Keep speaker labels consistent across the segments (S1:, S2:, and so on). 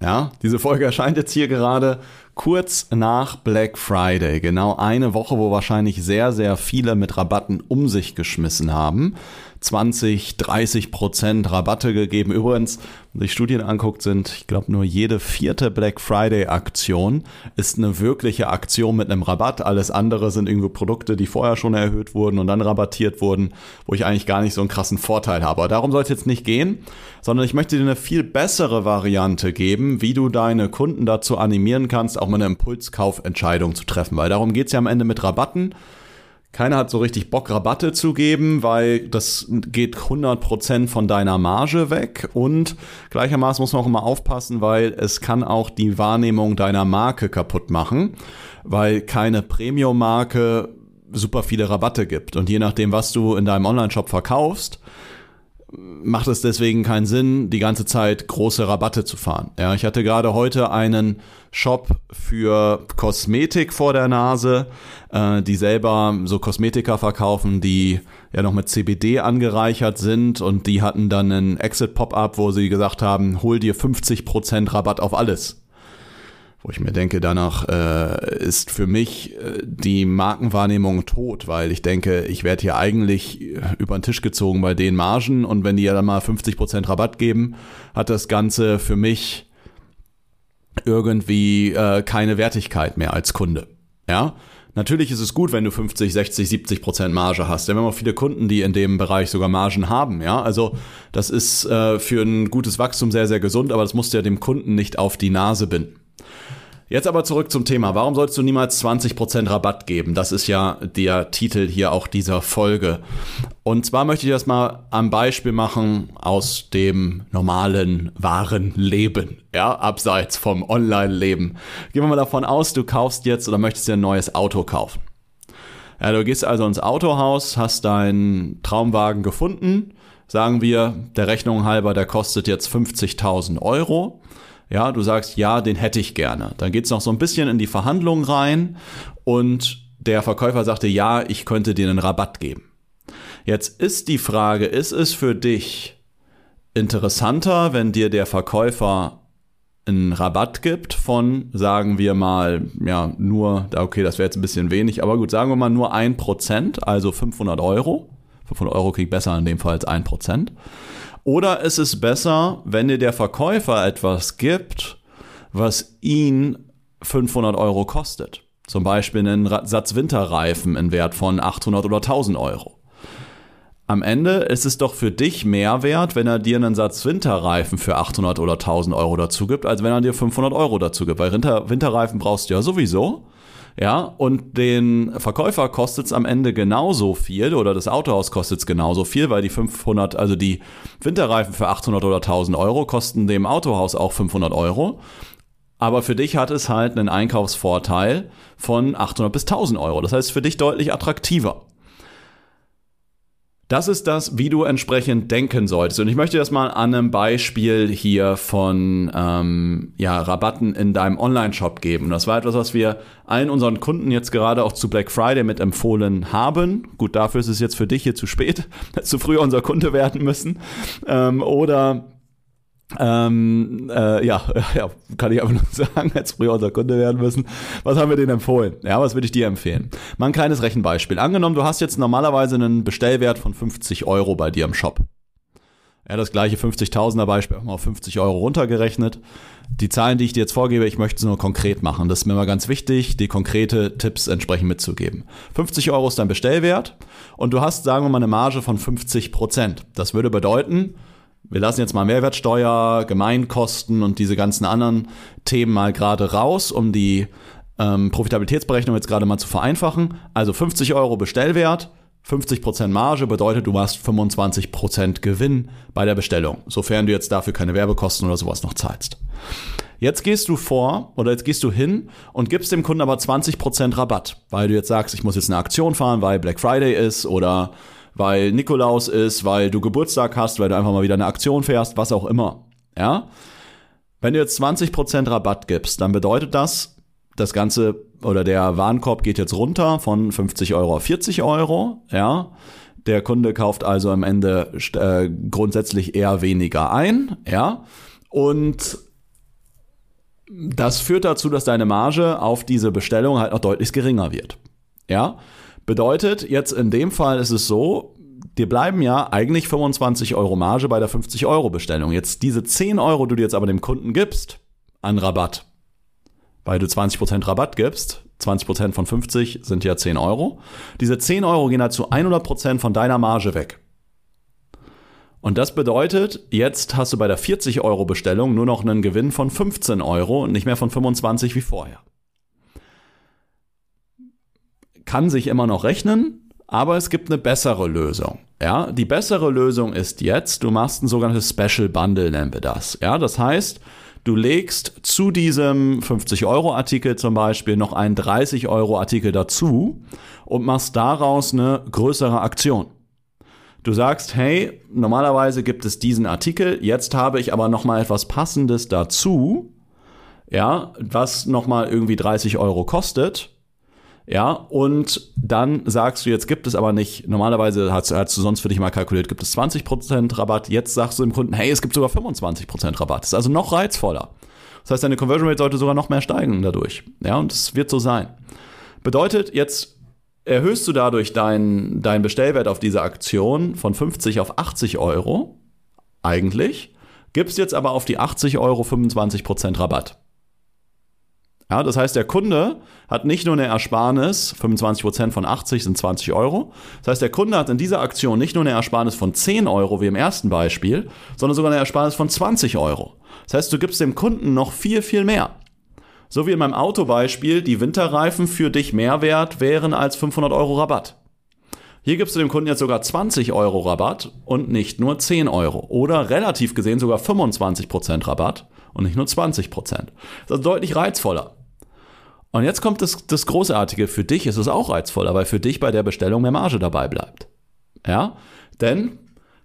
S1: Ja, diese Folge erscheint jetzt hier gerade kurz nach Black Friday. Genau eine Woche, wo wahrscheinlich sehr, sehr viele mit Rabatten um sich geschmissen haben. 20, 30 Prozent Rabatte gegeben. Übrigens, wenn sich Studien anguckt, sind, ich glaube, nur jede vierte Black Friday Aktion ist eine wirkliche Aktion mit einem Rabatt. Alles andere sind irgendwo Produkte, die vorher schon erhöht wurden und dann rabattiert wurden, wo ich eigentlich gar nicht so einen krassen Vorteil habe. Aber darum soll es jetzt nicht gehen, sondern ich möchte dir eine viel bessere Variante geben, wie du deine Kunden dazu animieren kannst, auch mal eine Impulskaufentscheidung zu treffen. Weil darum geht es ja am Ende mit Rabatten. Keiner hat so richtig Bock, Rabatte zu geben, weil das geht 100% von deiner Marge weg. Und gleichermaßen muss man auch immer aufpassen, weil es kann auch die Wahrnehmung deiner Marke kaputt machen, weil keine Premium-Marke super viele Rabatte gibt. Und je nachdem, was du in deinem Online-Shop verkaufst, macht es deswegen keinen Sinn, die ganze Zeit große Rabatte zu fahren. Ja, ich hatte gerade heute einen Shop für Kosmetik vor der Nase, äh, die selber so Kosmetika verkaufen, die ja noch mit CBD angereichert sind und die hatten dann einen Exit-Pop-up, wo sie gesagt haben, hol dir 50% Rabatt auf alles wo ich mir denke, danach äh, ist für mich äh, die Markenwahrnehmung tot, weil ich denke, ich werde hier eigentlich äh, über den Tisch gezogen bei den Margen und wenn die ja dann mal 50% Rabatt geben, hat das Ganze für mich irgendwie äh, keine Wertigkeit mehr als Kunde. Ja, Natürlich ist es gut, wenn du 50, 60, 70 Prozent Marge hast. Denn wir haben auch viele Kunden, die in dem Bereich sogar Margen haben. Ja, also das ist äh, für ein gutes Wachstum sehr, sehr gesund, aber das musst du ja dem Kunden nicht auf die Nase binden. Jetzt aber zurück zum Thema. Warum sollst du niemals 20% Rabatt geben? Das ist ja der Titel hier auch dieser Folge. Und zwar möchte ich das mal am Beispiel machen aus dem normalen, wahren Leben. Ja, abseits vom Online-Leben. Gehen wir mal davon aus, du kaufst jetzt oder möchtest dir ein neues Auto kaufen. Ja, du gehst also ins Autohaus, hast deinen Traumwagen gefunden. Sagen wir, der Rechnung halber, der kostet jetzt 50.000 Euro. Ja, du sagst, ja, den hätte ich gerne. Dann geht's noch so ein bisschen in die Verhandlung rein und der Verkäufer sagte, ja, ich könnte dir einen Rabatt geben. Jetzt ist die Frage, ist es für dich interessanter, wenn dir der Verkäufer einen Rabatt gibt von, sagen wir mal, ja, nur, okay, das wäre jetzt ein bisschen wenig, aber gut, sagen wir mal nur ein Prozent, also 500 Euro. 500 Euro kriegt besser in dem Fall als ein Prozent. Oder ist es besser, wenn dir der Verkäufer etwas gibt, was ihn 500 Euro kostet? Zum Beispiel einen Satz Winterreifen in Wert von 800 oder 1000 Euro. Am Ende ist es doch für dich mehr wert, wenn er dir einen Satz Winterreifen für 800 oder 1000 Euro dazu gibt, als wenn er dir 500 Euro dazu gibt. Weil Winter, Winterreifen brauchst du ja sowieso. Ja, und den Verkäufer kostet es am Ende genauso viel oder das Autohaus kostet es genauso viel, weil die 500, also die Winterreifen für 800 oder 1000 Euro kosten dem Autohaus auch 500 Euro. Aber für dich hat es halt einen Einkaufsvorteil von 800 bis 1000 Euro. Das heißt für dich deutlich attraktiver. Das ist das, wie du entsprechend denken solltest. Und ich möchte das mal an einem Beispiel hier von ähm, ja, Rabatten in deinem Online-Shop geben. Das war etwas, was wir allen unseren Kunden jetzt gerade auch zu Black Friday mit empfohlen haben. Gut, dafür ist es jetzt für dich hier zu spät, zu früh unser Kunde werden müssen. Ähm, oder ähm, äh, ja, ja, kann ich einfach nur sagen, als früher unser Kunde werden müssen. Was haben wir denen empfohlen? Ja, was würde ich dir empfehlen? Mal ein kleines Rechenbeispiel. Angenommen, du hast jetzt normalerweise einen Bestellwert von 50 Euro bei dir im Shop. Ja, das gleiche 50.000er Beispiel, mal auf 50 Euro runtergerechnet. Die Zahlen, die ich dir jetzt vorgebe, ich möchte es nur konkret machen. Das ist mir mal ganz wichtig, die konkrete Tipps entsprechend mitzugeben. 50 Euro ist dein Bestellwert und du hast, sagen wir mal, eine Marge von 50 Prozent. Das würde bedeuten, wir lassen jetzt mal Mehrwertsteuer, Gemeinkosten und diese ganzen anderen Themen mal gerade raus, um die ähm, Profitabilitätsberechnung jetzt gerade mal zu vereinfachen. Also 50 Euro Bestellwert, 50% Marge bedeutet, du machst 25% Gewinn bei der Bestellung, sofern du jetzt dafür keine Werbekosten oder sowas noch zahlst. Jetzt gehst du vor oder jetzt gehst du hin und gibst dem Kunden aber 20% Rabatt, weil du jetzt sagst, ich muss jetzt eine Aktion fahren, weil Black Friday ist oder weil Nikolaus ist, weil du Geburtstag hast, weil du einfach mal wieder eine Aktion fährst, was auch immer. Ja? Wenn du jetzt 20% Rabatt gibst, dann bedeutet das, das Ganze oder der Warenkorb geht jetzt runter von 50 Euro auf 40 Euro. Ja? Der Kunde kauft also am Ende äh, grundsätzlich eher weniger ein. Ja? Und das führt dazu, dass deine Marge auf diese Bestellung halt noch deutlich geringer wird. Ja? Bedeutet, jetzt in dem Fall ist es so, dir bleiben ja eigentlich 25 Euro Marge bei der 50 Euro Bestellung. Jetzt diese 10 Euro, die du jetzt aber dem Kunden gibst an Rabatt, weil du 20% Rabatt gibst, 20% von 50 sind ja 10 Euro. Diese 10 Euro gehen halt zu 100% von deiner Marge weg. Und das bedeutet, jetzt hast du bei der 40 Euro Bestellung nur noch einen Gewinn von 15 Euro und nicht mehr von 25 wie vorher. Kann sich immer noch rechnen, aber es gibt eine bessere Lösung. Ja, die bessere Lösung ist jetzt, du machst ein sogenanntes Special Bundle, nennen wir das. Ja, das heißt, du legst zu diesem 50 Euro Artikel zum Beispiel noch einen 30 Euro Artikel dazu und machst daraus eine größere Aktion. Du sagst, hey, normalerweise gibt es diesen Artikel, jetzt habe ich aber noch mal etwas Passendes dazu, ja, was noch mal irgendwie 30 Euro kostet. Ja, und dann sagst du, jetzt gibt es aber nicht, normalerweise hast, hast du sonst für dich mal kalkuliert, gibt es 20% Rabatt, jetzt sagst du dem Kunden, hey, es gibt sogar 25% Rabatt. Das ist also noch reizvoller. Das heißt, deine Conversion Rate sollte sogar noch mehr steigen dadurch. Ja, und es wird so sein. Bedeutet, jetzt erhöhst du dadurch deinen dein Bestellwert auf diese Aktion von 50 auf 80 Euro, eigentlich, gibst jetzt aber auf die 80 Euro 25% Rabatt. Ja, das heißt, der Kunde hat nicht nur eine Ersparnis, 25% von 80 sind 20 Euro. Das heißt, der Kunde hat in dieser Aktion nicht nur eine Ersparnis von 10 Euro wie im ersten Beispiel, sondern sogar eine Ersparnis von 20 Euro. Das heißt, du gibst dem Kunden noch viel, viel mehr. So wie in meinem Autobeispiel, die Winterreifen für dich mehr wert wären als 500 Euro Rabatt. Hier gibst du dem Kunden jetzt sogar 20 Euro Rabatt und nicht nur 10 Euro. Oder relativ gesehen sogar 25% Rabatt und nicht nur 20%. Das ist deutlich reizvoller. Und jetzt kommt das, das Großartige. Für dich ist es auch reizvoller, weil für dich bei der Bestellung mehr Marge dabei bleibt. Ja? Denn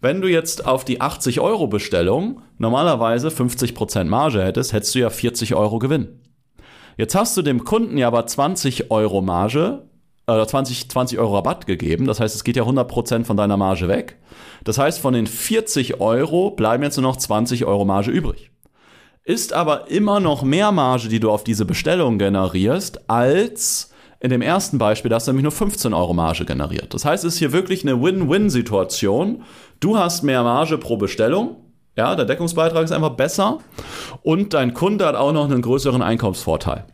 S1: wenn du jetzt auf die 80 Euro Bestellung normalerweise 50% Marge hättest, hättest du ja 40 Euro Gewinn. Jetzt hast du dem Kunden ja aber 20 Euro Marge oder 20, 20 Euro Rabatt gegeben. Das heißt, es geht ja 100% von deiner Marge weg. Das heißt, von den 40 Euro bleiben jetzt nur noch 20 Euro Marge übrig. Ist aber immer noch mehr Marge, die du auf diese Bestellung generierst, als in dem ersten Beispiel, da hast du nämlich nur 15 Euro Marge generiert. Das heißt, es ist hier wirklich eine Win-Win-Situation. Du hast mehr Marge pro Bestellung, ja, der Deckungsbeitrag ist einfach besser und dein Kunde hat auch noch einen größeren Einkommensvorteil.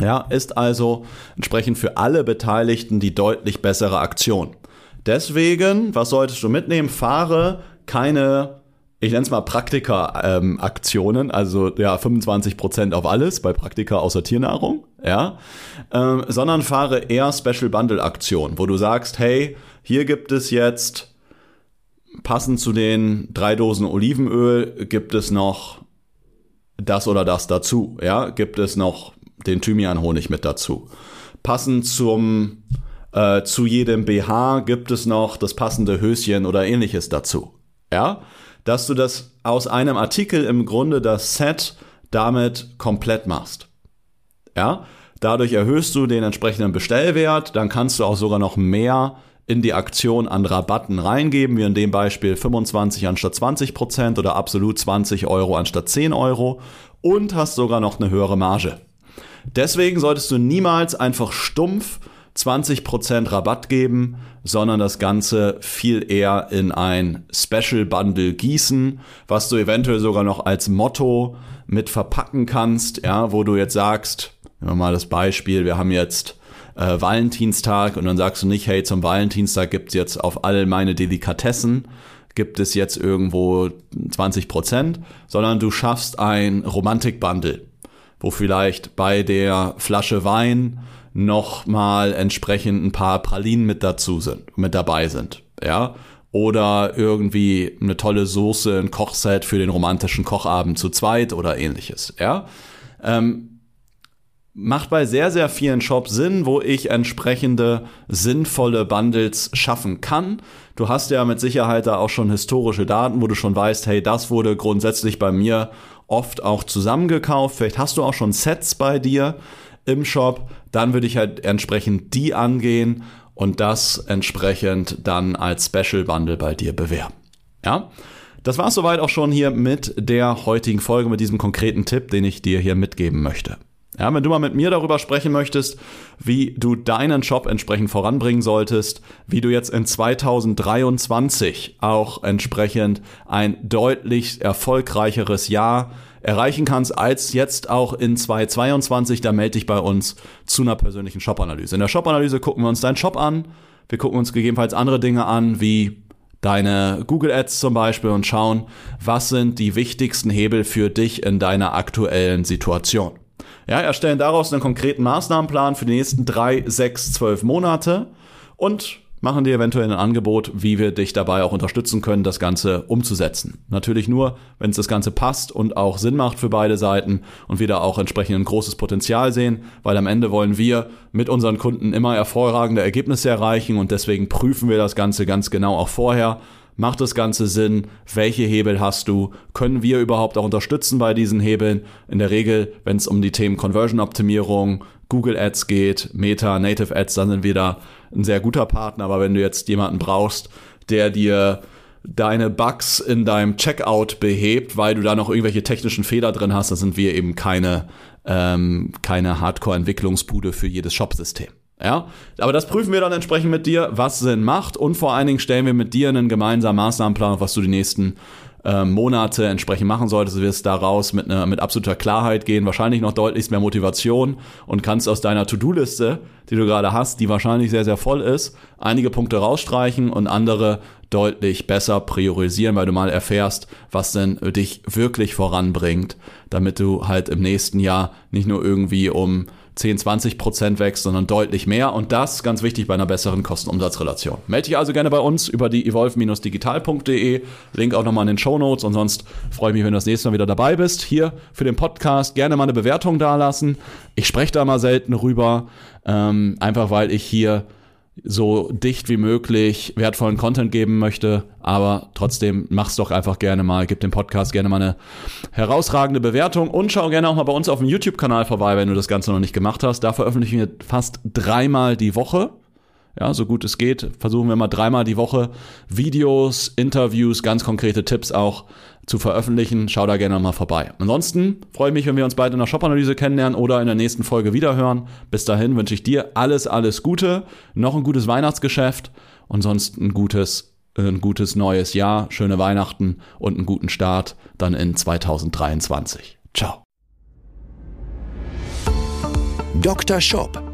S1: Ja, ist also entsprechend für alle Beteiligten die deutlich bessere Aktion. Deswegen, was solltest du mitnehmen? Fahre keine, ich nenne es mal Praktika-Aktionen, ähm, also ja, 25% auf alles bei Praktika außer Tiernahrung, ja, ähm, sondern fahre eher Special Bundle-Aktionen, wo du sagst, hey, hier gibt es jetzt passend zu den drei Dosen Olivenöl gibt es noch das oder das dazu. Ja, gibt es noch den Thymian-Honig mit dazu. Passend zum äh, zu jedem BH gibt es noch das passende Höschen oder ähnliches dazu. Ja, dass du das aus einem Artikel im Grunde das Set damit komplett machst. Ja, dadurch erhöhst du den entsprechenden Bestellwert, dann kannst du auch sogar noch mehr in die Aktion an Rabatten reingeben, wie in dem Beispiel 25 anstatt 20 Prozent oder absolut 20 Euro anstatt 10 Euro und hast sogar noch eine höhere Marge. Deswegen solltest du niemals einfach stumpf 20% Rabatt geben, sondern das Ganze viel eher in ein Special Bundle gießen, was du eventuell sogar noch als Motto mit verpacken kannst, ja, wo du jetzt sagst, nehmen wir mal das Beispiel, wir haben jetzt äh, Valentinstag und dann sagst du nicht, hey, zum Valentinstag gibt's jetzt auf all meine Delikatessen gibt es jetzt irgendwo 20 Prozent, sondern du schaffst ein Romantik-Bundle, wo vielleicht bei der Flasche Wein noch mal entsprechend ein paar Pralinen mit dazu sind, mit dabei sind, ja, oder irgendwie eine tolle Soße, ein Kochset für den romantischen Kochabend zu zweit oder ähnliches. Ja, ähm, macht bei sehr, sehr vielen Shops Sinn, wo ich entsprechende sinnvolle Bundles schaffen kann. Du hast ja mit Sicherheit da auch schon historische Daten, wo du schon weißt, hey, das wurde grundsätzlich bei mir oft auch zusammengekauft. Vielleicht hast du auch schon Sets bei dir im Shop. Dann würde ich halt entsprechend die angehen und das entsprechend dann als Special Bundle bei dir bewerben. Ja? Das war soweit auch schon hier mit der heutigen Folge, mit diesem konkreten Tipp, den ich dir hier mitgeben möchte. Ja, wenn du mal mit mir darüber sprechen möchtest, wie du deinen Shop entsprechend voranbringen solltest, wie du jetzt in 2023 auch entsprechend ein deutlich erfolgreicheres Jahr erreichen kannst als jetzt auch in 2022, da melde dich bei uns zu einer persönlichen Shop-Analyse. In der Shop-Analyse gucken wir uns deinen Shop an, wir gucken uns gegebenenfalls andere Dinge an, wie deine Google Ads zum Beispiel und schauen, was sind die wichtigsten Hebel für dich in deiner aktuellen Situation. Ja, erstellen daraus einen konkreten Maßnahmenplan für die nächsten drei, sechs, zwölf Monate und machen dir eventuell ein Angebot, wie wir dich dabei auch unterstützen können, das Ganze umzusetzen. Natürlich nur, wenn es das Ganze passt und auch Sinn macht für beide Seiten und wir da auch entsprechend ein großes Potenzial sehen, weil am Ende wollen wir mit unseren Kunden immer hervorragende Ergebnisse erreichen und deswegen prüfen wir das Ganze ganz genau auch vorher. Macht das Ganze Sinn? Welche Hebel hast du? Können wir überhaupt auch unterstützen bei diesen Hebeln? In der Regel, wenn es um die Themen Conversion Optimierung, Google Ads geht, Meta, Native Ads, dann sind wir da ein sehr guter Partner. Aber wenn du jetzt jemanden brauchst, der dir deine Bugs in deinem Checkout behebt, weil du da noch irgendwelche technischen Fehler drin hast, dann sind wir eben keine, ähm, keine Hardcore-Entwicklungsbude für jedes Shop-System. Ja, aber das prüfen wir dann entsprechend mit dir, was Sinn macht und vor allen Dingen stellen wir mit dir einen gemeinsamen Maßnahmenplan, was du die nächsten äh, Monate entsprechend machen solltest. Wirst daraus mit, einer mit absoluter Klarheit gehen, wahrscheinlich noch deutlich mehr Motivation und kannst aus deiner To-Do-Liste, die du gerade hast, die wahrscheinlich sehr, sehr voll ist, einige Punkte rausstreichen und andere deutlich besser priorisieren, weil du mal erfährst, was denn dich wirklich voranbringt, damit du halt im nächsten Jahr nicht nur irgendwie um 10, 20 Prozent wächst, sondern deutlich mehr. Und das ganz wichtig bei einer besseren Kosten-Umsatz-Relation. Melde dich also gerne bei uns über die evolve-digital.de. Link auch nochmal in den Show Notes. Und sonst freue ich mich, wenn du das nächste Mal wieder dabei bist. Hier für den Podcast gerne mal eine Bewertung dalassen. Ich spreche da mal selten rüber, ähm, einfach weil ich hier so dicht wie möglich wertvollen Content geben möchte, aber trotzdem mach's doch einfach gerne mal, gib dem Podcast gerne mal eine herausragende Bewertung und schau gerne auch mal bei uns auf dem YouTube-Kanal vorbei, wenn du das Ganze noch nicht gemacht hast. Da veröffentlichen wir fast dreimal die Woche ja, so gut es geht, versuchen wir mal dreimal die Woche Videos, Interviews, ganz konkrete Tipps auch zu veröffentlichen. Schau da gerne mal vorbei. Ansonsten freue ich mich, wenn wir uns bald in der Shop-Analyse kennenlernen oder in der nächsten Folge wiederhören. Bis dahin wünsche ich dir alles, alles Gute, noch ein gutes Weihnachtsgeschäft und sonst ein gutes, ein gutes neues Jahr, schöne Weihnachten und einen guten Start dann in 2023. Ciao.
S2: Dr. Shop